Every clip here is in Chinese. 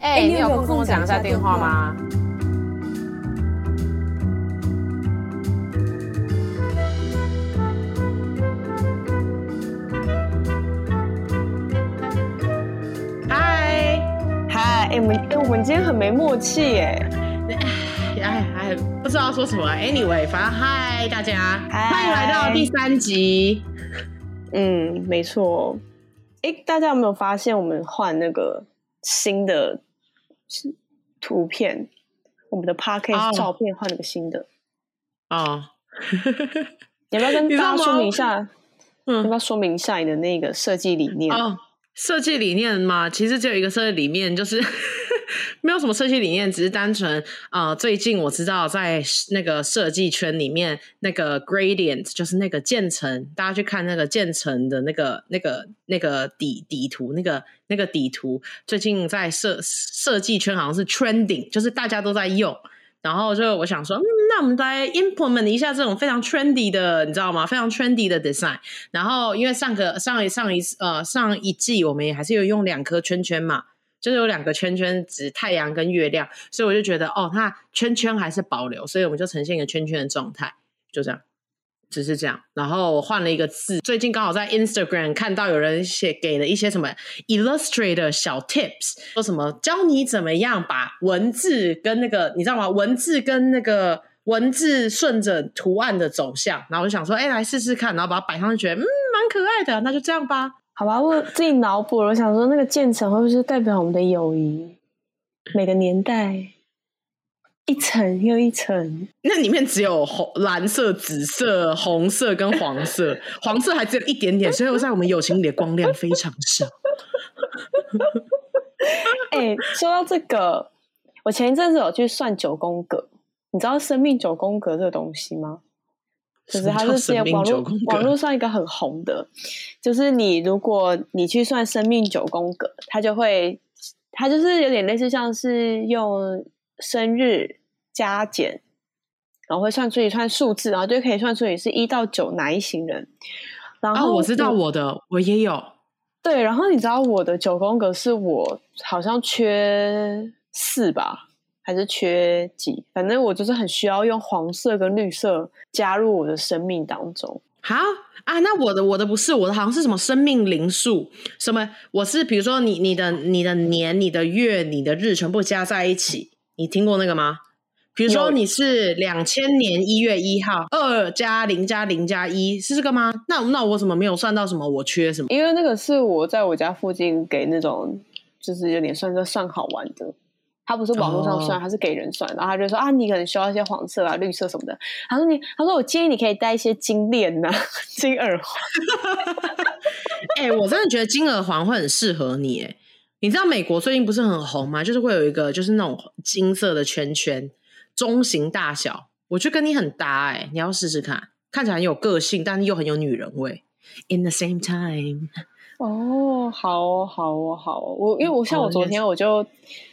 哎、欸，你有空跟我讲一下电话吗？嗨嗨，哎，我们哎，我们今天很没默契耶。哎哎，不知道说什么。Anyway，反正嗨大家，Hi. 欢迎来到第三集。嗯，没错。哎，大家有没有发现我们换那个新的图片？我们的 p a r k a 照片换了个新的。啊、oh. oh. 要不要跟大家说明一下？嗯，要不要说明一下你的那个设计理念？哦、oh.，设计理念嘛，其实只有一个设计理念，就是。没有什么设计理念，只是单纯啊、最近我知道在那个设计圈里面，那个 gradient 就是那个渐层，大家去看那个渐层的那个、那个、那个底底图，那个那个底图，最近在设设计圈好像是 trending，就是大家都在用。然后就我想说，嗯，那我们来 implement 一下这种非常 trendy 的，你知道吗？非常 trendy 的 design。然后因为上个上一上一呃上一季我们也还是有用两颗圈圈嘛。就是有两个圈圈指太阳跟月亮，所以我就觉得哦，它圈圈还是保留，所以我们就呈现一个圈圈的状态，就这样，只是这样。然后我换了一个字，最近刚好在 Instagram 看到有人写给了一些什么 Illustrator 小 tips，说什么教你怎么样把文字跟那个你知道吗？文字跟那个文字顺着图案的走向，然后我就想说，哎，来试试看，然后把它摆上去，觉得嗯，蛮可爱的，那就这样吧。好吧，我自己脑补了，我想说那个渐层会不会是代表我们的友谊？每个年代一层又一层，那里面只有红、蓝色、紫色、红色跟黄色，黄色还只有一点点，所以我在我们友情里的光亮非常少。哎、欸，说到这个，我前一阵子有去算九宫格，你知道生命九宫格这个东西吗？就是它是些网络网络上一个很红的，就是你如果你去算生命九宫格，它就会，它就是有点类似像是用生日加减，然后会算出一串数字，然后就可以算出你是一到九哪一行人。然后、哦、我知道我的，我也有。对，然后你知道我的九宫格是我好像缺四吧。还是缺几？反正我就是很需要用黄色跟绿色加入我的生命当中。好啊，那我的我的不是，我的好像是什么生命灵数？什么？我是比如说你你的你的年、你的月、你的日全部加在一起，你听过那个吗？比如说你是两千年一月一号，二加零加零加一，是这个吗？那那我怎么没有算到什么？我缺什么？因为那个是我在我家附近给那种，就是有点算是算好玩的。他不是网络上算，他、oh. 是给人算，然后他就说啊，你可能需要一些黄色啊、绿色什么的。他说你，他说我建议你可以戴一些金链呐、啊、金耳环。哎、欸，我真的觉得金耳环会很适合你。哎，你知道美国最近不是很红吗？就是会有一个就是那种金色的圈圈，中型大小，我觉得跟你很搭。哎，你要试试看，看起来很有个性，但是又很有女人味。In the same time，哦，好哦，好哦，好哦。我因为我像我昨天我就。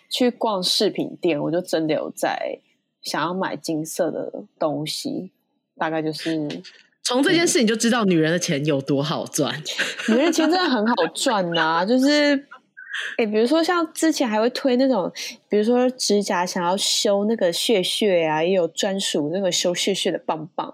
去逛饰品店，我就真的有在想要买金色的东西，大概就是从这件事你就知道女人的钱有多好赚。女人钱真的很好赚呐、啊，就是哎、欸，比如说像之前还会推那种，比如说指甲想要修那个屑屑啊，也有专属那个修屑屑的棒棒，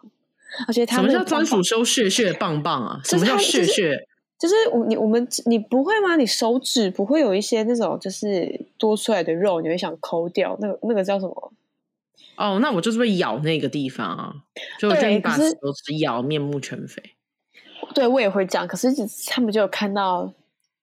而且他们什么叫专属修屑屑的棒棒啊？什么叫屑屑？就是我你我们你不会吗？你手指不会有一些那种就是多出来的肉，你会想抠掉那个那个叫什么？哦，那我就是会咬那个地方啊，就我你把手指咬面目全非。对，我也会这样，可是他们就有看到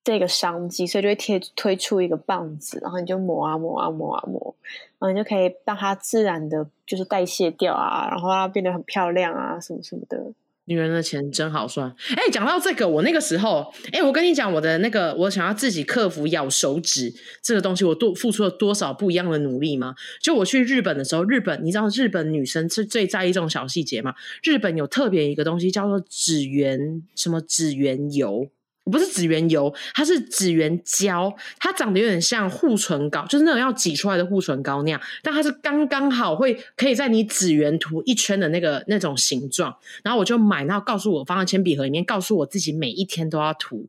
这个商机，所以就会贴推出一个棒子，然后你就磨啊磨啊磨啊磨，然后你就可以让它自然的就是代谢掉啊，然后让它变得很漂亮啊，什么什么的。女人的钱真好赚。哎、欸，讲到这个，我那个时候，哎、我跟你讲，我的那个，我想要自己克服咬手指这个东西，我多付出了多少不一样的努力吗？就我去日本的时候，日本，你知道日本女生是最在意这种小细节吗？日本有特别一个东西叫做指缘，什么指缘油。不是指缘油，它是指缘胶，它长得有点像护唇膏，就是那种要挤出来的护唇膏那样，但它是刚刚好会可以在你指缘涂一圈的那个那种形状。然后我就买，然后告诉我放在铅笔盒里面，告诉我自己每一天都要涂。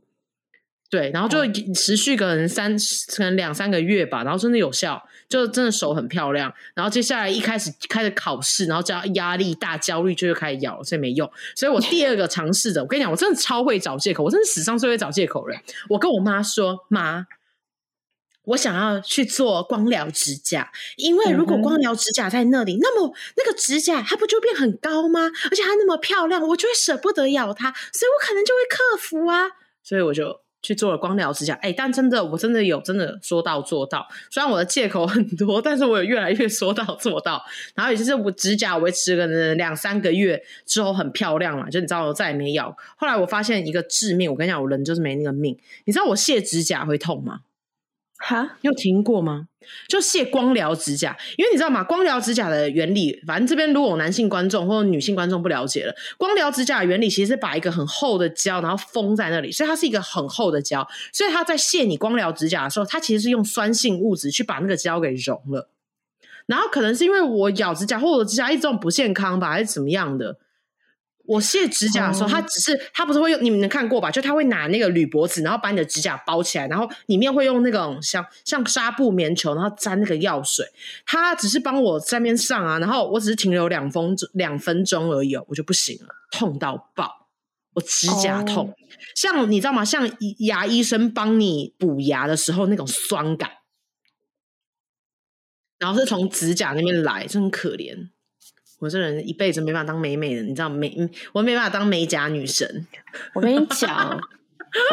对，然后就持续可能三可能两三个月吧，然后真的有效，就真的手很漂亮。然后接下来一开始开始考试，然后加压力大、焦虑，就又开始咬，所以没用。所以我第二个尝试的，我跟你讲，我真的超会找借口，我真的史上最会找借口人。我跟我妈说，妈，我想要去做光疗指甲，因为如果光疗指甲在那里，嗯、那么那个指甲它不就变很高吗？而且它那么漂亮，我就会舍不得咬它，所以我可能就会克服啊。所以我就。去做了光疗指甲，哎、但真的，我真的有真的说到做到。虽然我的借口很多，但是我有越来越说到做到。然后也就是我指甲维持了两三个月之后很漂亮嘛，就你知道我再也没咬。后来我发现一个致命，我跟你讲，我人就是没那个命。你知道我卸指甲会痛吗？哈，有听过吗？就卸光疗指甲，因为你知道吗？光疗指甲的原理，反正这边如果有男性观众或者女性观众不了解了，光疗指甲的原理其实是把一个很厚的胶，然后封在那里，所以它是一个很厚的胶，所以它在卸你光疗指甲的时候，它其实是用酸性物质去把那个胶给溶了。然后可能是因为我咬指甲或者指甲一直这种不健康吧，还是怎么样的？我卸指甲的时候，他只是他不是会用，你们能看过吧？就他会拿那个铝箔纸，然后把你的指甲包起来，然后里面会用那种像像纱布棉球，然后沾那个药水。他只是帮我在那边上啊，然后我只是停留两分钟两分钟而已，我就不行了，痛到爆，我指甲痛，oh. 像你知道吗？像牙医生帮你补牙的时候那种酸感，然后是从指甲那边来，真可怜。我这人一辈子没办法当美美的，你知道美，我没办法当美甲女神。我跟你讲，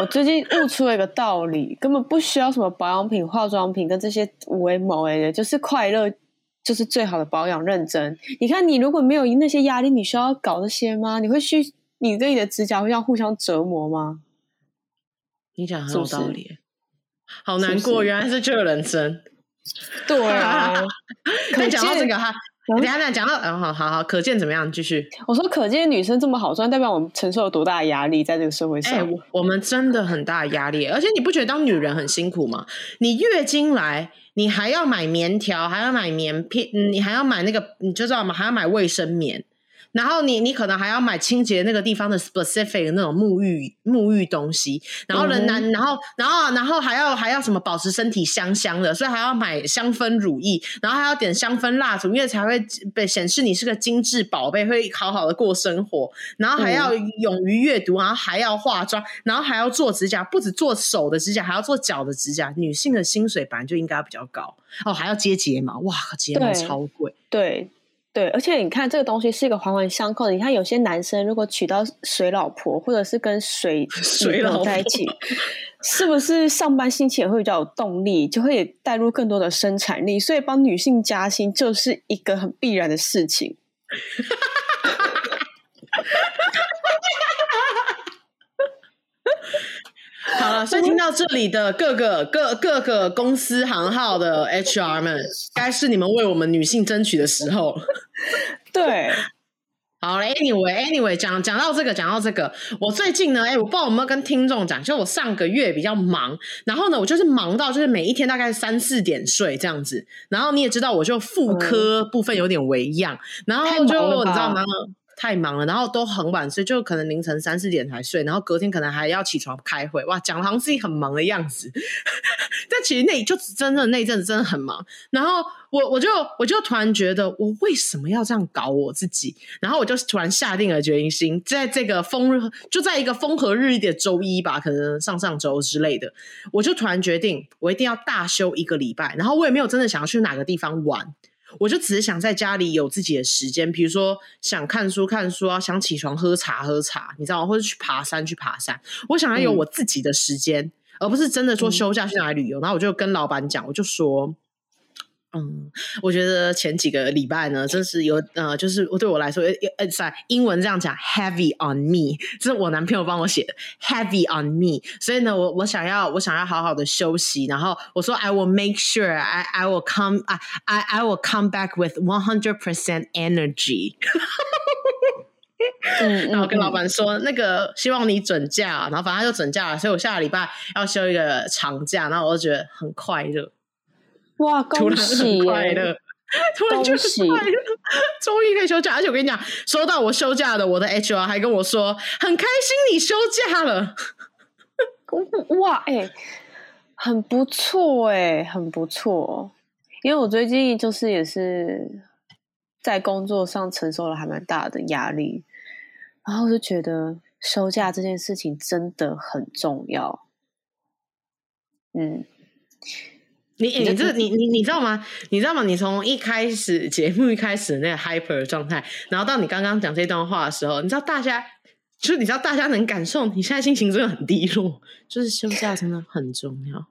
我最近悟出了一个道理，根本不需要什么保养品、化妆品跟这些无为某为的，就是快乐就是最好的保养。认真，你看你如果没有那些压力，你需要搞这些吗？你会去你跟你的指甲会这样互相折磨吗？你讲很有道理，是是好难过，原来是这个人生。对啊，但讲到这个哈。等下，等下讲到，嗯，好好好，可见怎么样？继续。我说，可见女生这么好赚，代表我们承受了多大的压力，在这个社会上。欸，我们真的很大的压力，而且你不觉得当女人很辛苦吗？你月经来，你还要买棉条，还要买棉片，你还要买那个，你就知道吗？还要买卫生棉。然后你你可能还要买清洁那个地方的 specific 那种沐浴沐浴东西，然后人男、嗯，然后然后然后还要还要什么保持身体香香的，所以还要买香氛乳液，然后还要点香氛蜡烛，因为才会被显示你是个精致宝贝，会好好的过生活。然后还要勇于阅读，然后还要化妆，然后还要做指甲，不止做手的指甲，还要做脚的指甲。女性的薪水本来就应该比较高哦，还要接睫毛，哇，睫毛超贵，对。对，而且你看这个东西是一个环环相扣的。你看有些男生如果娶到水老婆，或者是跟水 水老婆在一起，是不是上班心情也会比较有动力，就会带入更多的生产力？所以帮女性加薪就是一个很必然的事情。好了，所以听到这里的各个各各个公司行号的 HR 们，该是你们为我们女性争取的时候。对，好了，Anyway，Anyway，讲讲到这个，讲到这个，我最近呢，哎、欸，我不知道有没有跟听众讲，就我上个月比较忙，然后呢，我就是忙到就是每一天大概三四点睡这样子，然后你也知道，我就妇科部分有点微恙，嗯、然后就你知道吗？太忙了，然后都很晚睡，就可能凌晨三四点才睡，然后隔天可能还要起床开会。哇，讲的好像自己很忙的样子，但其实那就真的那阵子真的很忙。然后我我就我就突然觉得，我为什么要这样搞我自己？然后我就突然下定了决心，在这个风就在一个风和日丽的周一吧，可能上上周之类的，我就突然决定，我一定要大休一个礼拜。然后我也没有真的想要去哪个地方玩。我就只是想在家里有自己的时间，比如说想看书看书啊，想起床喝茶喝茶，你知道吗？或者去爬山去爬山。我想要有我自己的时间，嗯，而不是真的说休假去哪里旅游。嗯。然后我就跟老板讲，我就说。嗯，我觉得前几个礼拜呢，真是有呃，就是我对我来说，呃，在英文这样讲，heavy on me，这是我男朋友帮我写的，heavy on me。所以呢，我我想要我想要好好的休息，然后我说，I will make sure I I will come I I I will come back with one hundred percent energy。嗯，然后跟老板说，那个希望你准假，然后反正他就准假了，所以我下个礼拜要休一个长假，然后我就觉得很快乐。哇，恭喜！快乐，突然就是快乐，终于可以休假。而且我跟你讲，收到我休假的，我的 HR 还跟我说，很开心你休假了。哇，哎、欸，很不错，哎，很不错。因为我最近就是也是在工作上承受了还蛮大的压力，然后我就觉得休假这件事情真的很重要。嗯。你你这你你你知道吗？你知道吗？你从一开始节目一开始那个 hyper 的状态，然后到你刚刚讲这段话的时候，你知道大家就是你知道大家能感受你现在心情真的很低落，就是休假真的很重要。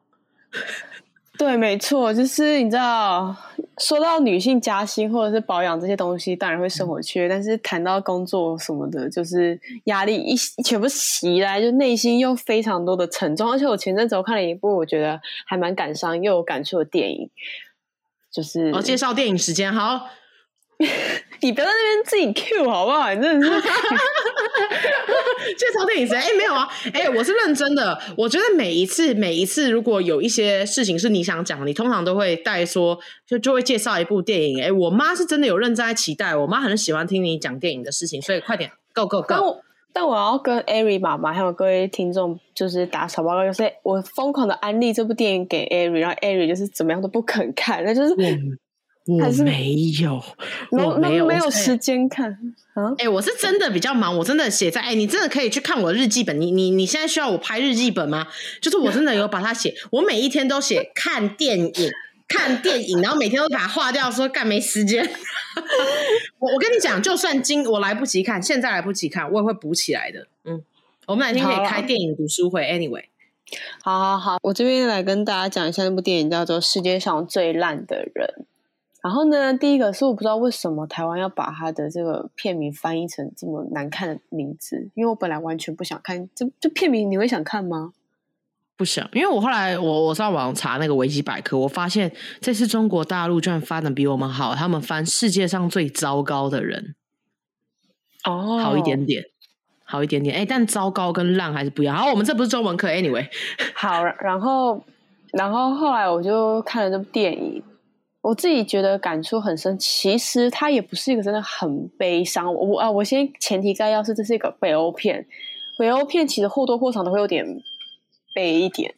对，没错，就是你知道，说到女性加薪或者是保养这些东西，当然会生活缺，嗯、但是谈到工作什么的，就是压力一全部袭来，就内心又非常多的沉重。而且我前阵子我看了一部我觉得还蛮感伤又有感触的电影，就是哦，介绍电影时间好。你不要在那边自己 Q 好不好？你真的是 介绍电影谁？哎、欸，没有啊，哎、欸，我是认真的。我觉得每一次，每一次，如果有一些事情是你想讲，你通常都会带说，就就会介绍一部电影。哎、欸，我妈是真的有认真在期待，我妈很喜欢听你讲电影的事情，所以快点，Go Go Go！但我，但我要跟艾瑞妈妈还有各位听众就是打小报告，就是我疯狂的安利这部电影给艾瑞然后艾瑞就是怎么样都不肯看，那就是。嗯我没有，我没有，没有时间看啊！哎、欸，我是真的比较忙，我真的写在哎、欸，你真的可以去看我的日记本。你你你现在需要我拍日记本吗？就是我真的有把它写，我每一天都写 看电影，看电影，然后每天都把它划掉，说干没时间。我我跟你讲，就算今我来不及看，现在来不及看，我也会补起来的。嗯，我们哪天可以开电影读书会。Anyway，好好好，我这边来跟大家讲一下那部电影，叫做《世界上最烂的人》。然后呢，第一个是我不知道为什么台湾要把它的这个片名翻译成这么难看的名字，因为我本来完全不想看这这片名，你会想看吗？不想，因为我后来我我上网查那个维基百科，我发现这次中国大陆居然翻的比我们好，他们翻世界上最糟糕的人哦，好一点点，好一点点，哎，但糟糕跟烂还是不一样。好，我们这不是中文课，anyway，好，然后然后后来我就看了这部电影。我自己觉得感触很深，其实它也不是一个真的很悲伤。我啊，我先前提概要是这是一个北欧片，北欧片其实或多或少都会有点悲一点。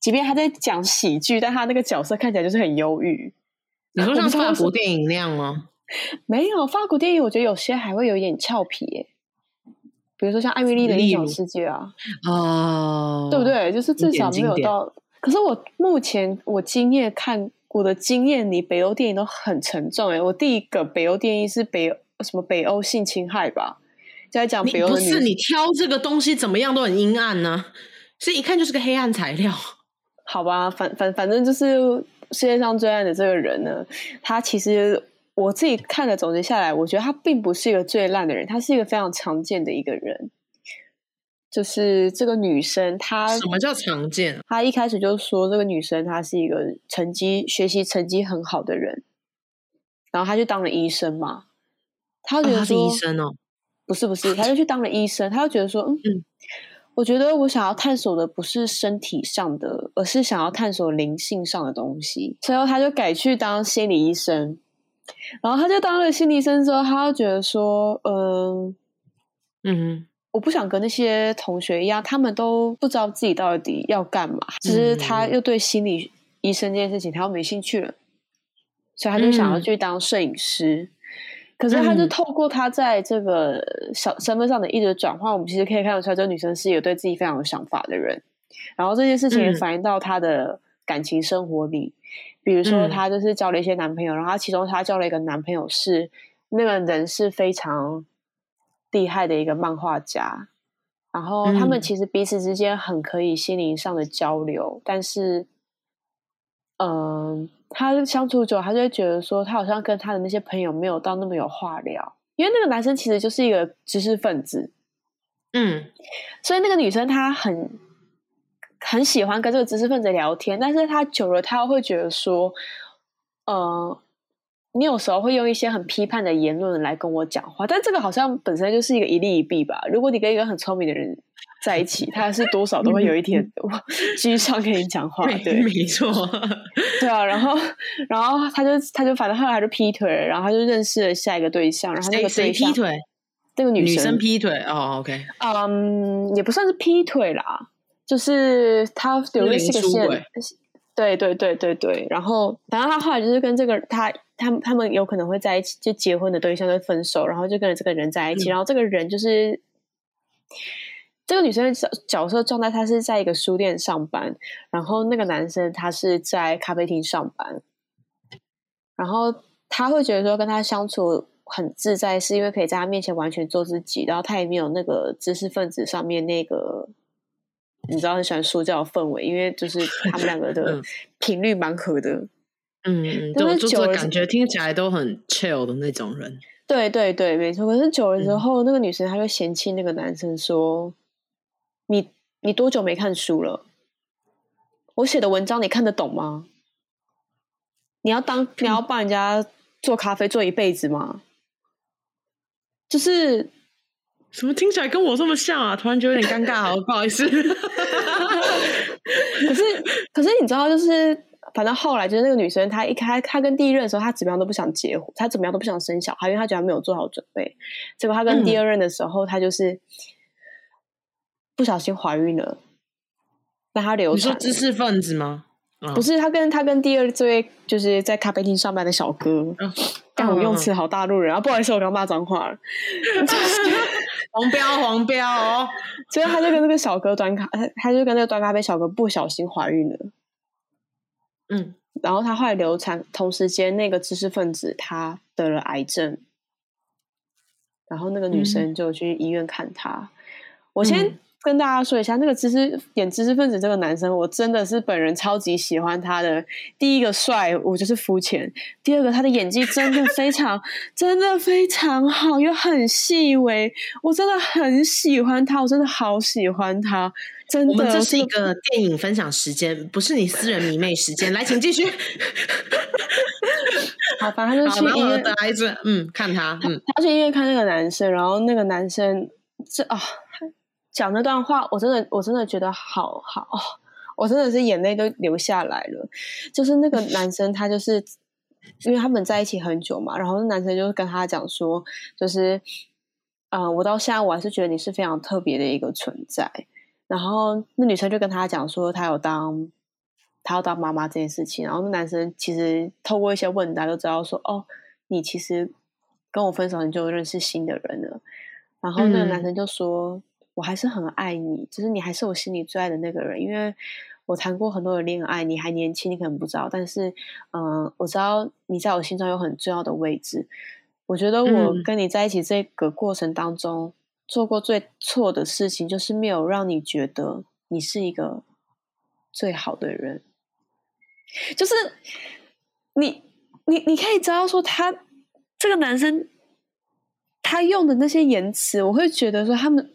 即便他在讲喜剧，但他那个角色看起来就是很忧郁。你说像法国电影那样吗？没有，法国电影我觉得有些还会有一点俏皮耶，比如说像艾米丽的异想世界啊，哦，对不对？就是至少没有到。可是我目前我经验看。我的经验里，北欧电影都很沉重诶。我第一个北欧电影是北什么北欧性侵害吧，就在讲北欧的。不是你挑这个东西怎么样都很阴暗呢、啊，所以一看就是个黑暗材料。好吧，反反反正就是世界上最烂的这个人呢，他其实我自己看了总结下来，我觉得他并不是一个最烂的人，他是一个非常常见的一个人。就是这个女生，她什么叫常见？她一开始就说这个女生她是一个成绩学习成绩很好的人，然后她就当了医生嘛。她觉得她是医生哦，不是不是，她就去当了医生。她就觉得说，嗯嗯，我觉得我想要探索的不是身体上的，而是想要探索灵性上的东西。最后，她就改去当心理医生。然后，她就当了心理医生之后，她就觉得说，嗯嗯。我不想跟那些同学一样，他们都不知道自己到底要干嘛。只是他又对心理医生这件事情他又没兴趣了，所以他就想要去当摄影师。嗯、可是他就透过他在这个小身份上的一直转换，我们其实可以看得出来，这个女生是一个对自己非常有想法的人。然后这件事情也反映到她的感情生活里，比如说她就是交了一些男朋友，然后其中她交了一个男朋友是那个人是非常。厉害的一个漫画家，然后他们其实彼此之间很可以心灵上的交流，嗯、但是，嗯、呃，他相处久，他就会觉得说，他好像跟他的那些朋友没有到那么有话聊，因为那个男生其实就是一个知识分子，嗯，所以那个女生她很很喜欢跟这个知识分子聊天，但是她久了，她会觉得说，嗯、呃。你有时候会用一些很批判的言论来跟我讲话，但这个好像本身就是一个一利一弊吧。如果你跟一个很聪明的人在一起，他是多少都会有一天居上跟你讲话，对，没错，对啊。然后，然后他就他就反正后来就劈腿，然后他就认识了下一个对象，然后那个对象劈腿，那个女生，劈腿哦，OK，嗯，也不算是劈腿啦，就是他有一个是个线，对对对对对。然后，然后他后来就是跟这个他他们他们有可能会在一起，就结婚的对象就分手，然后就跟着这个人在一起。嗯、然后这个人就是这个女生的角角色状态，她是在一个书店上班，然后那个男生他是在咖啡厅上班，然后他会觉得说跟他相处很自在，是因为可以在他面前完全做自己，然后他也没有那个知识分子上面那个。你知道很喜欢说教的氛围，因为就是他们两个的 频率蛮合的，嗯，就就感觉听起来都很 chill 的那种人。对对对，没错。可是久了之后，嗯、那个女生她就嫌弃那个男生说：“你你多久没看书了？我写的文章你看得懂吗？你要当你要帮人家做咖啡做一辈子吗？就是。”怎么听起来跟我这么像啊？突然觉得有点尴尬，好不好意思。可是，可是你知道，就是反正后来就是那个女生，她一开她跟第一任的时候，她怎么样都不想结婚，她怎么样都不想生小孩，因为她觉得她没有做好准备。结果她跟第二任的时候，她、嗯、就是不小心怀孕了，那她流产。你说知识分子吗？不是，她跟她跟第二这位就是在咖啡厅上班的小哥。嗯但我用词好大陆人啊！不好意思，我刚骂脏话了。黄标，黄标哦！所以他就跟那个小哥端咖，她就跟那个端咖啡小哥不小心怀孕了。嗯，然后他后来流产，同时间那个知识分子他得了癌症，然后那个女生就去医院看他。嗯、我先。跟大家说一下，那个知识演知识分子这个男生，我真的是本人超级喜欢他的。第一个帅，我就是肤浅；第二个，他的演技真的非常，真的非常好，又很细微，我真的很喜欢他，我真的好喜欢他。真的，我们这是一个电影分享时间，不是你私人迷妹时间。来，请继续。好，反正他就去医院，孩子，嗯，看他，嗯，他去医院看那个男生，然后那个男生这啊。讲那段话，我真的，我真的觉得好好，哦，我真的是眼泪都流下来了。就是那个男生，他就是因为他们在一起很久嘛，然后那男生就跟他讲说，就是，嗯、呃，我到现在我还是觉得你是非常特别的一个存在。然后那女生就跟他讲说，他有当，他要当妈妈这件事情。然后那男生其实透过一些问答，就知道说，哦，你其实跟我分手，你就认识新的人了。然后那个男生就说。嗯我还是很爱你，就是你还是我心里最爱的那个人，因为我谈过很多的恋爱，你还年轻，你可能不知道，但是，嗯、呃，我知道你在我心中有很重要的位置。我觉得我跟你在一起这个过程当中，嗯、做过最错的事情，就是没有让你觉得你是一个最好的人。就是你，你，你可以知道说他这个男生，他用的那些言辞，我会觉得说他们。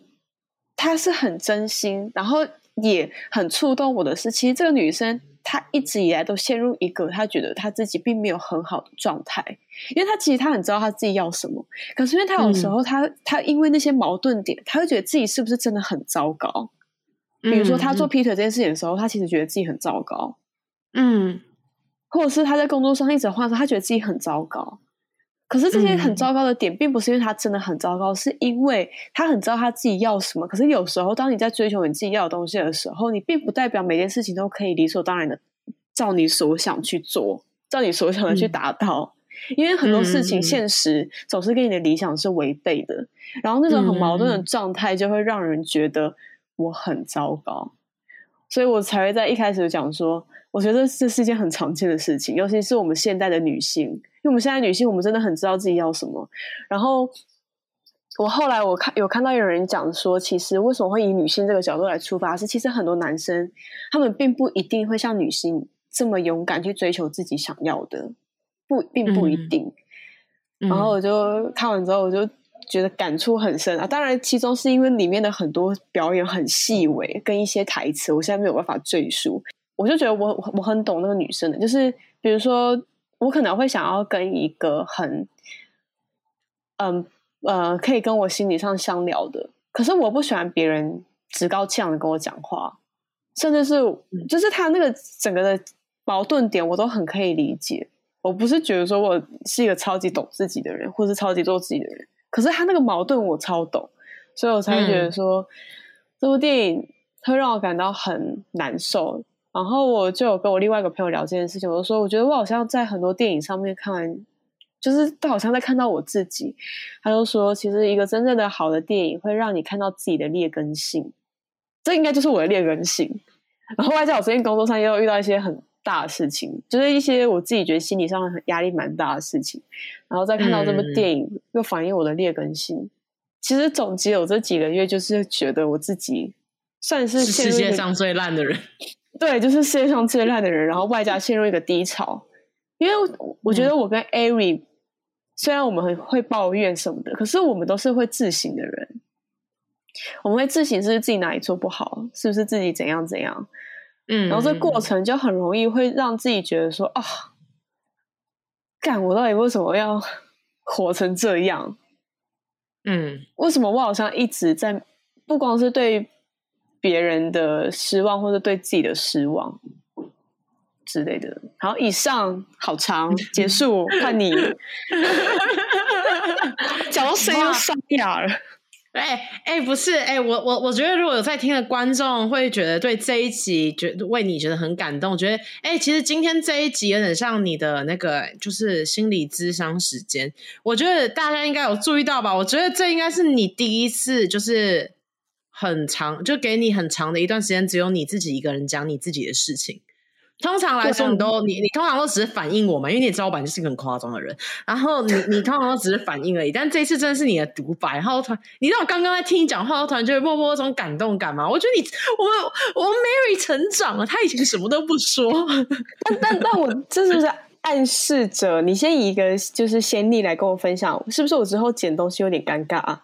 他是很真心，然后也很触动我的是，其实这个女生她一直以来都陷入一个他觉得他自己并没有很好的状态，因为他其实他很知道他自己要什么，可是因为他有时候她她、嗯、因为那些矛盾点，他会觉得自己是不是真的很糟糕。比如说他做劈腿这件事情的时候，他其实觉得自己很糟糕，嗯，或者是他在工作上一直换的时候，她觉得自己很糟糕。可是这些很糟糕的点，并不是因为他真的很糟糕，嗯、是因为他很知道他自己要什么。可是有时候，当你在追求你自己要的东西的时候，你并不代表每件事情都可以理所当然的照你所想去做，照你所想的去达到。嗯、因为很多事情，现实总是跟你的理想是违背的。然后那种很矛盾的状态，就会让人觉得我很糟糕。所以我才会在一开始就讲说，我觉得这是一件很常见的事情，尤其是我们现代的女性。因为我们现在女性，我们真的很知道自己要什么。然后我后来我看有看到有人讲说，其实为什么会以女性这个角度来出发，是其实很多男生他们并不一定会像女性这么勇敢去追求自己想要的，不，并不一定。嗯、然后我就看完之后，我就觉得感触很深啊。当然，其中是因为里面的很多表演很细微，跟一些台词，我现在没有办法赘述。我就觉得我我很懂那个女生的，就是比如说。我可能会想要跟一个很，嗯呃，可以跟我心理上相聊的，可是我不喜欢别人趾高气扬的跟我讲话，甚至是就是他那个整个的矛盾点，我都很可以理解。我不是觉得说我是一个超级懂自己的人，或是超级做自己的人，可是他那个矛盾我超懂，所以我才觉得说、嗯、这部电影会让我感到很难受。然后我就有跟我另外一个朋友聊这件事情，我就说，我觉得我好像在很多电影上面看完，就是都好像在看到我自己。他就说，其实一个真正的好的电影会让你看到自己的劣根性，这应该就是我的劣根性。然后外加我最近工作上也有遇到一些很大的事情，就是一些我自己觉得心理上很压力蛮大的事情，然后再看到这部电影，嗯、又反映我的劣根性。其实总结我这几个月，就是觉得我自己算是世界上最烂的人。对，就是世界上最烂的人，然后外加陷入一个低潮。因为我觉得我跟 Ari、嗯、虽然我们很会抱怨什么的，可是我们都是会自省的人。我们会自省，是不是自己哪里做不好，是不是自己怎样怎样。嗯，然后这过程就很容易会让自己觉得说啊，干我到底为什么要活成这样？嗯，为什么我好像一直在，不光是对。别人的失望，或者对自己的失望之类的。好，以上好长，结束，看你。讲到声音又沙哑了。哎哎、欸欸，不是哎、欸，我我我觉得，如果有在听的观众会觉得对这一集觉得为你觉得很感动，觉得哎、欸，其实今天这一集有点像你的那个就是心理咨商时间。我觉得大家应该有注意到吧？我觉得这应该是你第一次就是。很长，就给你很长的一段时间，只有你自己一个人讲你自己的事情。通常来说，你都你你通常都只是反映我嘛，因为你知道我本来就是一个很夸张的人。然后你你通常都只是反应而已，但这一次真的是你的独白。然后突然，你知道我刚刚在听你讲话，我突然就会默默有种感动感嘛。我觉得你我我 Mary 成长了，他以前什么都不说，但但但我这是不是暗示着你先以一个就是先例来跟我分享，是不是我之后剪东西有点尴尬啊？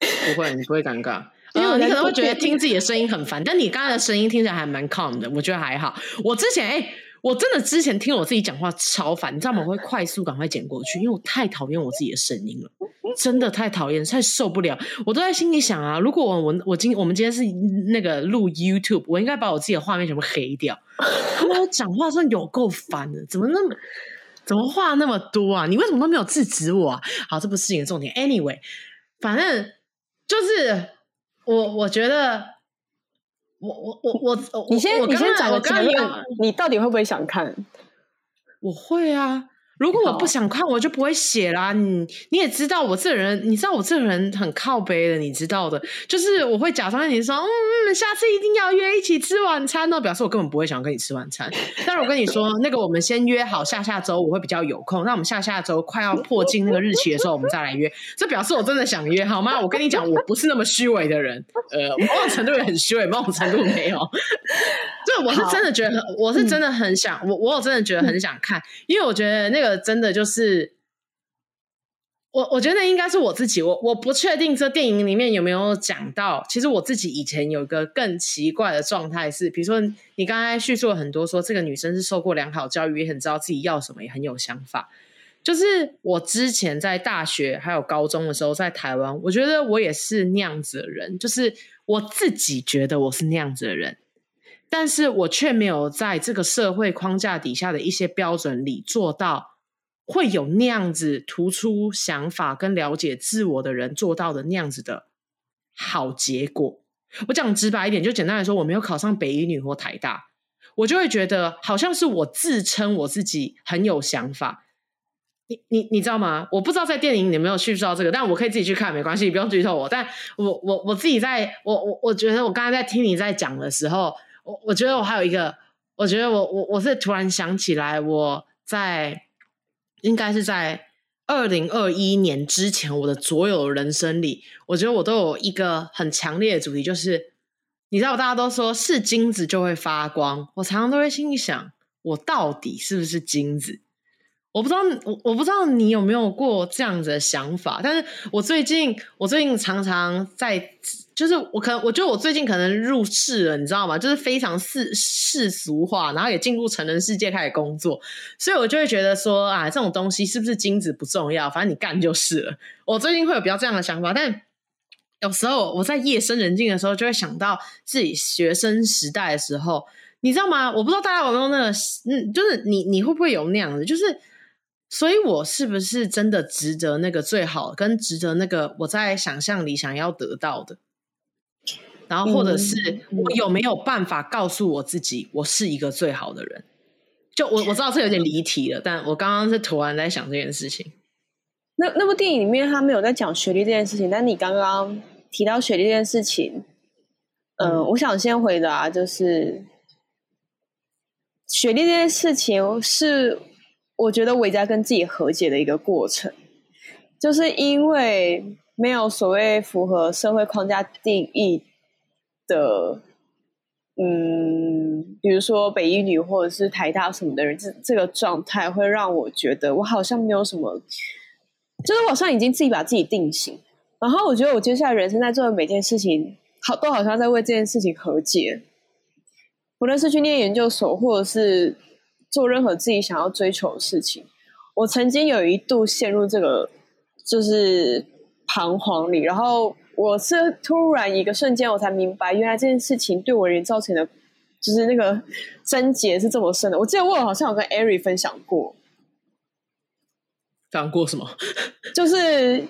不会，你不会尴尬。因为你可能会觉得听自己的声音很烦，但你刚才的声音听起来还蛮 calm 的，我觉得还好。我之前哎、欸，我真的之前听我自己讲话超烦，你知道吗？我会快速赶快剪过去，因为我太讨厌我自己的声音了，真的太讨厌，太受不了。我都在心里想啊，如果我我我今我们今天是那个录 YouTube，我应该把我自己的画面全部黑掉。他们讲话真的有够烦的，怎么那么怎么话那么多啊？你为什么都没有制止我啊？好，这不是事情的重点。Anyway，反正就是。我我觉得，我我我我，你先我你先讲个结论，你到底会不会想看？我会啊。如果我不想看，我就不会写啦。你你也知道我这个人，你知道我这个人很靠背的，你知道的。就是我会假装跟你说，嗯，下次一定要约一起吃晚餐哦，表示我根本不会想跟你吃晚餐。但是我跟你说，那个我们先约好下下周我会比较有空，那我们下下周快要破近那个日期的时候，我们再来约。这表示我真的想约，好吗？我跟你讲，我不是那么虚伪的人，呃，某种程度也很虚伪，某种程度没有。对，我是真的觉得，我是真的很想，我我有真的觉得很想看，因为我觉得那个。真的就是我，我觉得应该是我自己。我我不确定这电影里面有没有讲到。其实我自己以前有一个更奇怪的状态是，比如说你刚才叙述了很多，说这个女生是受过良好教育，也很知道自己要什么，也很有想法。就是我之前在大学还有高中的时候，在台湾，我觉得我也是那样子的人，就是我自己觉得我是那样子的人，但是我却没有在这个社会框架底下的一些标准里做到。会有那样子突出想法跟了解自我的人做到的那样子的好结果。我讲直白一点，就简单来说，我没有考上北一女或台大，我就会觉得好像是我自称我自己很有想法。你你你知道吗？我不知道在电影里有没有叙述到这个，但我可以自己去看，没关系，你不用剧透我。但我我我自己在，我我我觉得我刚才在听你在讲的时候，我我觉得我还有一个，我觉得我我我是突然想起来我在。应该是在二零二一年之前，我的所有人生里，我觉得我都有一个很强烈的主题，就是你知道，大家都说是金子就会发光，我常常都会心里想，我到底是不是金子？我不知道，我我不知道你有没有过这样子的想法，但是我最近，我最近常常在。就是我可能，我觉得我最近可能入世了，你知道吗？就是非常世世俗化，然后也进入成人世界开始工作，所以我就会觉得说啊，这种东西是不是金子不重要，反正你干就是了。我最近会有比较这样的想法，但有时候我在夜深人静的时候，就会想到自己学生时代的时候，你知道吗？我不知道大家有没有那个，嗯，就是你你会不会有那样的，就是所以，我是不是真的值得那个最好，跟值得那个我在想象里想要得到的？然后或者是我有没有办法告诉我自己，我是一个最好的人？就我我知道这有点离题了，但我刚刚是突然在想这件事情。那那部电影里面他没有在讲学历这件事情，但你刚刚提到学历这件事情，呃、嗯，我想先回答，就是学历这件事情是我觉得我在跟自己和解的一个过程，就是因为没有所谓符合社会框架定义的，嗯，比如说北一女或者是台大什么的人，这这个状态会让我觉得我好像没有什么。就是我好像已经自己把自己定型，然后我觉得我接下来人生在做的每件事情，好都好像在为这件事情和解。无论是去念研究所，或者是做任何自己想要追求的事情，我曾经有一度陷入这个就是彷徨里，然后我是突然一个瞬间，我才明白，原来这件事情对我而言造成的，就是那个症结是这么深的。我记得我好像有跟艾瑞分享过。讲过什么？就是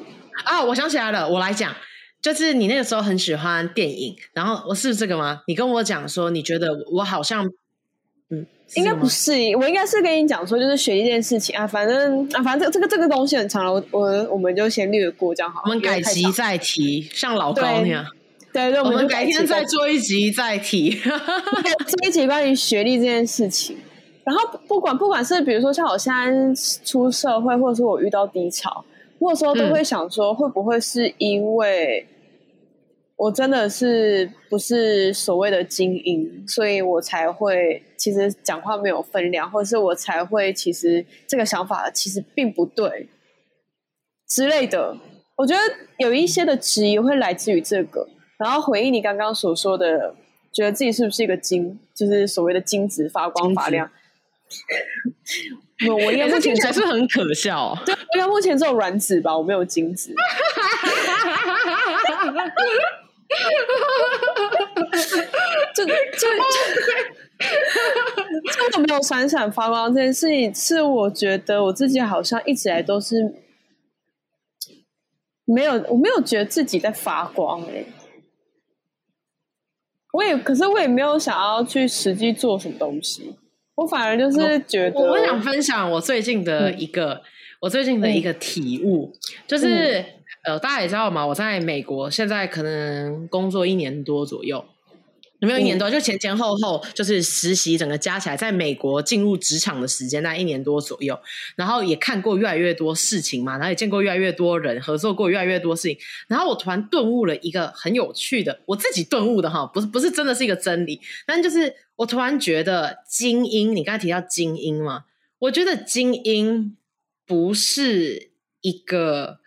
啊，我想起来了，我来讲，就是你那个时候很喜欢电影，然后我是这个吗？你跟我讲说，你觉得我好像，嗯，应该不是，我应该是跟你讲说，就是学一件事情啊，反正啊，反正这个这个东西很长了，我我我们就先略过这样好，我们改集再提，像老高那样，对对，我们，改天再做一集再提，这一集关于学历这件事情。然后不管不管是比如说像我现在出社会，或者是我遇到低潮，或者说都会想说，会不会是因为我真的是不是所谓的精英，所以我才会其实讲话没有分量，或者是我才会其实这个想法其实并不对之类的。我觉得有一些的质疑会来自于这个，然后回应你刚刚所说的，觉得自己是不是一个金，就是所谓的金子发光发亮。我我应该目前才是很可笑，对，应该目前只有软纸吧，我没有金纸。就就就就没有闪闪发光这件事情，是我觉得我自己好像一直来都是没有，我没有觉得自己在发光哎、欸。我也可是我也没有想要去实际做什么东西。我反而就是觉得，我我想分享我最近的一个，嗯、我最近的一个体悟，嗯、就是、嗯、呃，大家也知道嘛，我在美国现在可能工作一年多左右。有没有一年多？就前前后后就是实习，整个加起来，在美国进入职场的时间大概一年多左右。然后也看过越来越多事情嘛，然后也见过越来越多人，合作过越来越多事情。然后我突然顿悟了一个很有趣的，我自己顿悟的哈，不是不是真的是一个真理，但就是我突然觉得精英，你刚才提到精英嘛，我觉得精英不是一个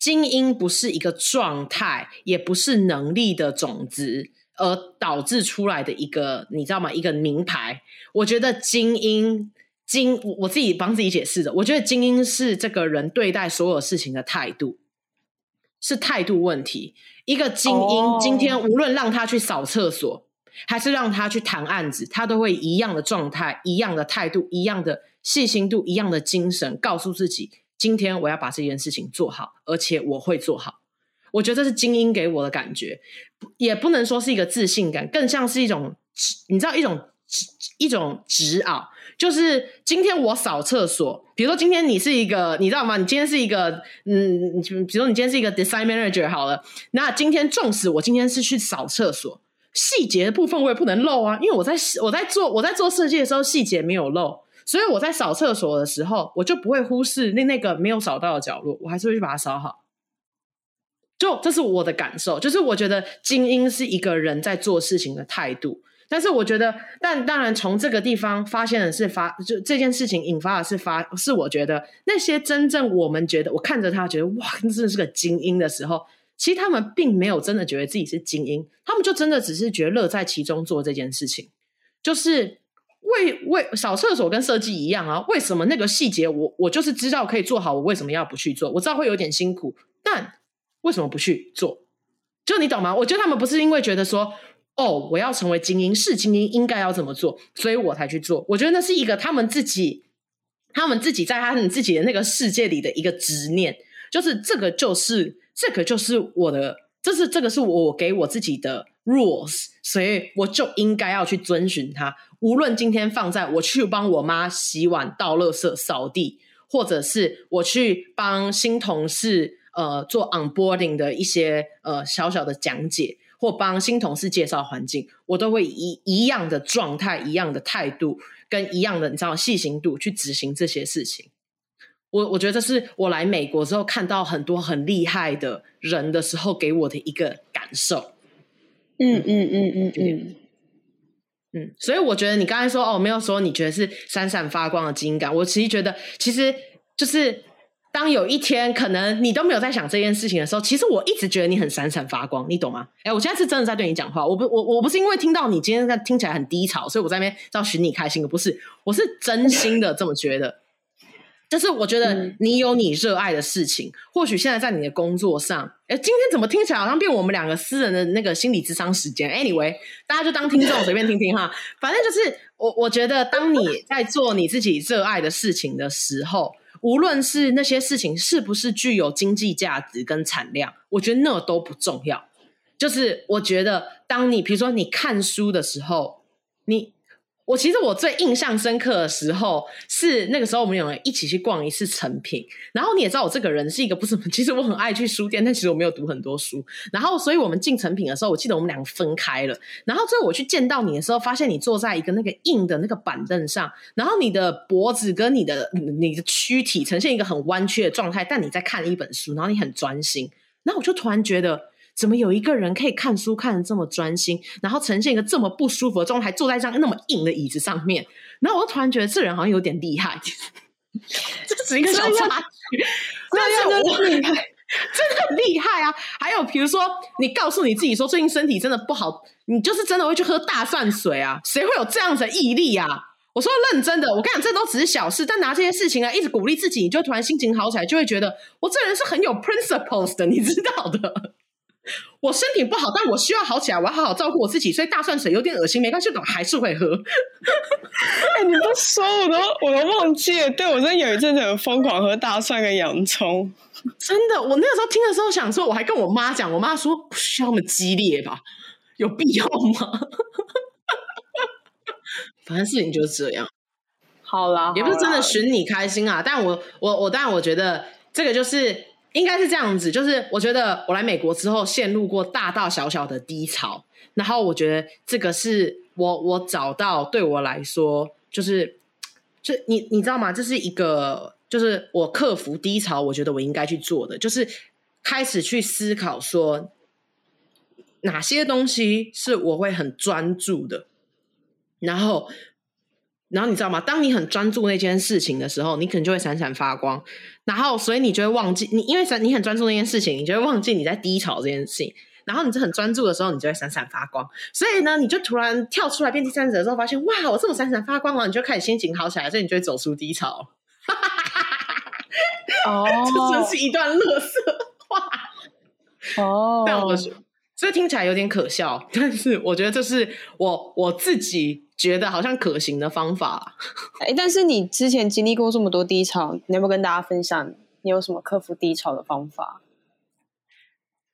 精英，不是一个状态，也不是能力的种子。而导致出来的一个，你知道吗？一个名牌。我觉得精英精，我自己帮自己解释的。我觉得精英是这个人对待所有事情的态度，是态度问题。一个精英、oh. 今天无论让他去扫厕所，还是让他去谈案子，他都会一样的状态、一样的态度、一样的细心度、一样的精神，告诉自己：今天我要把这件事情做好，而且我会做好。我觉得这是精英给我的感觉，也不能说是一个自信感，更像是一种，你知道一种一种执拗。就是今天我扫厕所，比如说今天你是一个，你知道吗？你今天是一个，嗯，比如说你今天是一个 design manager 好了，那今天纵使我今天是去扫厕所，细节的部分我也不能漏啊，因为我在我在做我在做设计的时候细节没有漏，所以我在扫厕所的时候，我就不会忽视那那个没有扫到的角落，我还是会去把它扫好。就这是我的感受，就是我觉得精英是一个人在做事情的态度，但是我觉得，但当然从这个地方发现的是发，就这件事情引发的是发，是我觉得那些真正我们觉得，我看着他觉得哇，真的是个精英的时候，其实他们并没有真的觉得自己是精英，他们就真的只是觉得乐在其中做这件事情，就是为为扫厕所跟设计一样啊，为什么那个细节我我就是知道可以做好，我为什么要不去做？我知道会有点辛苦，但。为什么不去做？就你懂吗？我觉得他们不是因为觉得说，哦，我要成为精英，是精英应该要怎么做，所以我才去做。我觉得那是一个他们自己，他们自己在他们自己的那个世界里的一个执念，就是这个就是这个就是我的，这是这个是我给我自己的 rules，所以我就应该要去遵循它。无论今天放在我去帮我妈洗碗、倒垃圾、扫地，或者是我去帮新同事呃做 onboarding 的一些呃小小的讲解，或帮新同事介绍环境，我都会以一样的状态、一样的态度跟一样的你知道细心度去执行这些事情。我我觉得这是我来美国之后看到很多很厉害的人的时候给我的一个感受。嗯嗯嗯嗯嗯嗯，所以我觉得你刚才说哦，没有说你觉得是闪闪发光的基因感，我其实觉得其实就是当有一天可能你都没有在想这件事情的时候，其实我一直觉得你很闪闪发光，你懂吗？哎，我现在是真的在对你讲话，我不我我不是因为听到你今天在听起来很低潮，所以我在那边要寻你开心的，不是，我是真心的这么觉得。就是我觉得你有你热爱的事情，嗯、或许现在在你的工作上，哎，今天怎么听起来好像变我们两个私人的那个心理智商时间？Anyway，大家就当听众随便听听哈。反正就是我，我觉得当你在做你自己热爱的事情的时候，无论是那些事情是不是具有经济价值跟产量，我觉得那都不重要。就是我觉得，当你比如说你看书的时候，你。我其实我最印象深刻的时候是那个时候我们有人一起去逛一次成品，然后你也知道我这个人是一个不是，其实我很爱去书店，但其实我没有读很多书。然后所以我们进成品的时候，我记得我们两个分开了。然后最后我去见到你的时候，发现你坐在一个那个硬的那个板凳上，然后你的脖子跟你的你的躯体呈现一个很弯曲的状态，但你在看一本书，然后你很专心。然后我就突然觉得。怎么有一个人可以看书看的这么专心，然后呈现一个这么不舒服的状态，坐在一张那么硬的椅子上面？然后我就突然觉得这人好像有点厉害，这只是一个小插曲，但是我 真的很厉害啊！还有比如说，你告诉你自己说最近身体真的不好，你就是真的会去喝大蒜水啊？谁会有这样子的毅力啊？我说认真的，我跟你讲，这都只是小事，但拿这些事情来一直鼓励自己，你就突然心情好起来，就会觉得我这人是很有 principles 的，你知道的。我身体不好，但我需要好起来，我要好好照顾我自己。所以大蒜水有点恶心，没关系，我还是会喝。哎、欸，你不说，我都我都忘记了。对，我真的有一阵子很疯狂喝大蒜跟洋葱，真的。我那个时候听的时候想说，我还跟我妈讲，我妈说不需要那么激烈吧，有必要吗？反正事情就是这样。好啦，也不是真的寻你开心啊。但我我我，但我觉得这个就是。应该是这样子，就是我觉得我来美国之后陷入过大大小小的低潮，然后我觉得这个是我我找到对我来说，就是就你你知道吗？这是一个就是我克服低潮，我觉得我应该去做的，就是开始去思考说哪些东西是我会很专注的，然后。然后你知道吗？当你很专注那件事情的时候，你可能就会闪闪发光。然后，所以你就会忘记你，因为你很专注那件事情，你就会忘记你在低潮这件事情。然后，你就很专注的时候，你就会闪闪发光。所以呢，你就突然跳出来变第三者的时候，发现哇，我这么闪闪发光了，你就开始心情好起来，所以你就会走出低潮。哦，这真是一段乐色话。哦，但我觉得，所以听起来有点可笑，但是我觉得这是我我自己。觉得好像可行的方法，哎，但是你之前经历过这么多低潮，你要不要跟大家分享你有什么克服低潮的方法？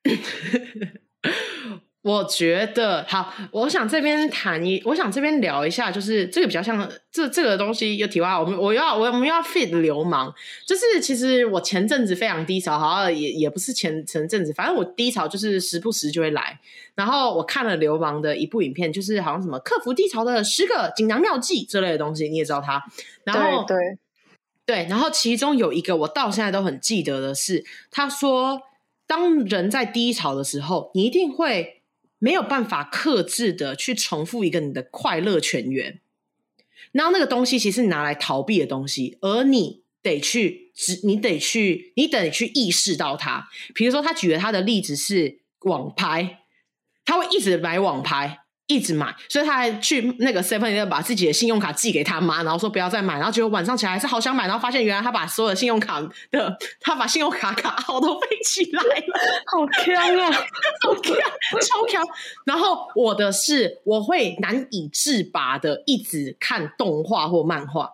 我觉得好，我想这边谈一，我想这边聊一下，就是这个比较像这这个东西有题外，我们我要我们要 fit 流氓，就是其实我前阵子非常低潮，好像也也不是前前阵子，反正我低潮就是时不时就会来。然后我看了流氓的一部影片，就是好像什么克服低潮的十个锦囊妙计之类的东西，你也知道他。然后对，对，然后其中有一个我到现在都很记得的是，他说，当人在低潮的时候，你一定会。没有办法克制的去重复一个你的快乐泉源，然后那个东西其实你拿来逃避的东西，而你得去只，你得去，你得去意识到它。比如说，他举了他的例子是网拍，他会一直买网拍。一直买，所以他还去那个 Seven Eleven 把自己的信用卡寄给他妈，然后说不要再买，然后结果晚上起来还是好想买，然后发现原来他把所有的信用卡的，他把信用卡卡号都背起来了，好强啊，好强，超强。然后我的是，我会难以自拔的一直看动画或漫画，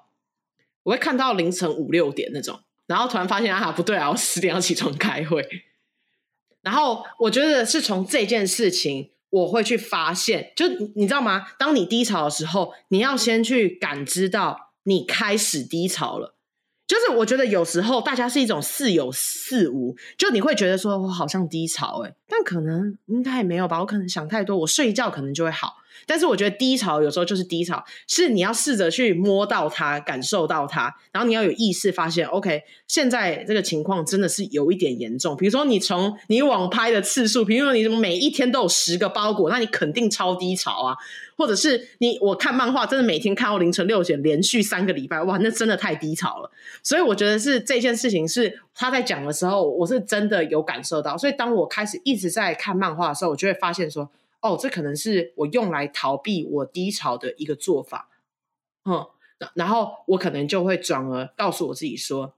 我会看到凌晨五六点那种，然后突然发现啊不对啊，我十点要起床开会，然后我觉得是从这件事情。我会去发现，就你知道吗？当你低潮的时候，你要先去感知到你开始低潮了。就是我觉得有时候大家是一种似有似无，就你会觉得说我好像低潮诶，但可能应该也没有吧，我可能想太多，我睡一觉可能就会好。但是我觉得低潮有时候就是低潮，是你要试着去摸到它，感受到它，然后你要有意识发现，OK，现在这个情况真的是有一点严重。比如说你从你网拍的次数，比如说你每一天都有十个包裹，那你肯定超低潮啊。或者是你我看漫画，真的每天看到凌晨六点，连续三个礼拜，哇，那真的太低潮了。所以我觉得是这件事情是他在讲的时候，我是真的有感受到。所以当我开始一直在看漫画的时候，我就会发现说。哦，这可能是我用来逃避我低潮的一个做法，嗯，然后我可能就会转而告诉我自己说，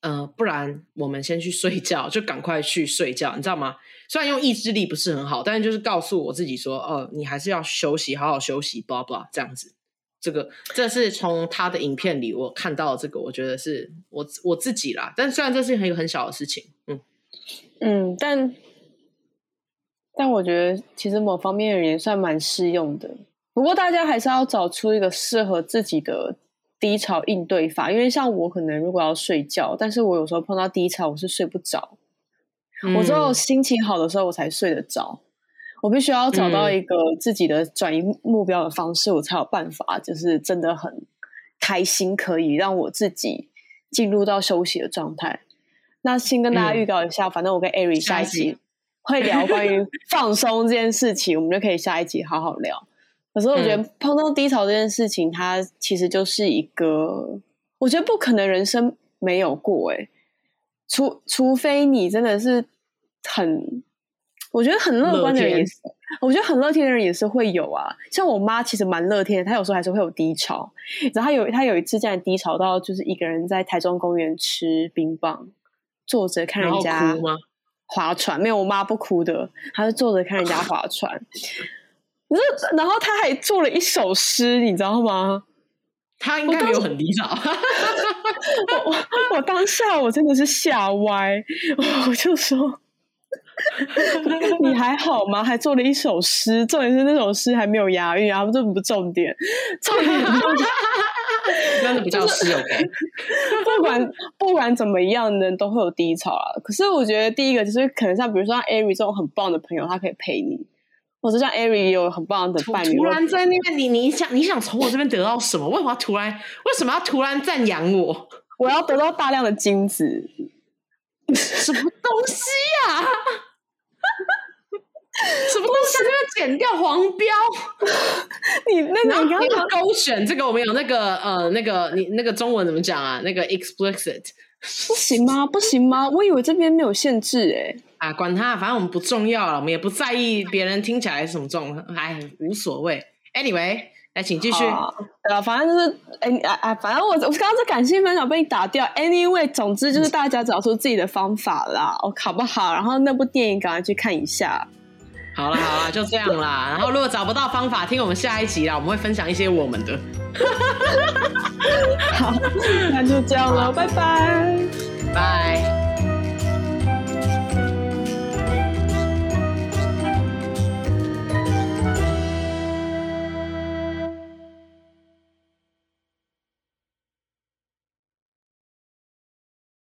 呃，不然我们先去睡觉，就赶快去睡觉，你知道吗？虽然用意志力不是很好，但是就是告诉我自己说，哦、你还是要休息，好好休息，blah blah，这样子。这个这是从他的影片里我看到这个，我觉得是我我自己啦。但虽然这是很很小的事情，嗯嗯，但。但我觉得，其实某方面而言算蛮适用的。不过，大家还是要找出一个适合自己的低潮应对法。因为像我，可能如果要睡觉，但是我有时候碰到低潮，我是睡不着。嗯、我只有心情好的时候，我才睡得着。我必须要找到一个自己的转移目标的方式，我才有办法，就是真的很开心，可以让我自己进入到休息的状态。那先跟大家预告一下，嗯、反正我跟艾瑞下一集。会聊关于放松这件事情，我们就可以下一集好好聊。可是我觉得碰到低潮这件事情，它其实就是一个，我觉得不可能人生没有过诶，除除非你真的是很，我觉得很乐观的人也是，我觉得很乐天的人也是会有啊。像我妈其实蛮乐天的，她有时候还是会有低潮。然后她有她有一次这样低潮到，就是一个人在台中公园吃冰棒，坐着看人家。划船没有，我妈不哭的，她是坐着看人家划船。然后她还做了一首诗，你知道吗？她应该没有很低潮。我我，我当下我真的是吓歪，我就说：“ 你还好吗？”还做了一首诗，重点是那首诗还没有押韵，然后这不重点，重点。真的比较实用。不管 不管怎么样的人都会有低潮啊。可是我觉得第一个就是可能像比如说像 Ari 这种很棒的朋友，他可以陪你；或者像 Ari 有很棒的伴侣。突然在那边，你你想你想从我这边得到什么？为什么要突然为什么要突然赞扬我？我要得到大量的金子？什么东西呀、啊？什么东西？要剪掉黄标？你那个你刚刚勾选这个，我们有那个呃，那个你那个中文怎么讲啊？那个 explicit 不行吗？不行吗？我以为这边没有限制哎、欸。啊，管他，反正我们不重要了，我们也不在意别人听起来是什么重，哎，无所谓。Anyway，来，请继续。对啊，反正就是哎哎哎，反正我我刚刚是感性分享被你打掉。Anyway，总之就是大家找出自己的方法啦，哦，好不好？然后那部电影赶快去看一下。好了好了，就这样啦。然后如果找不到方法，听我们下一集啦，我们会分享一些我们的。好，那就这样了，拜拜，拜。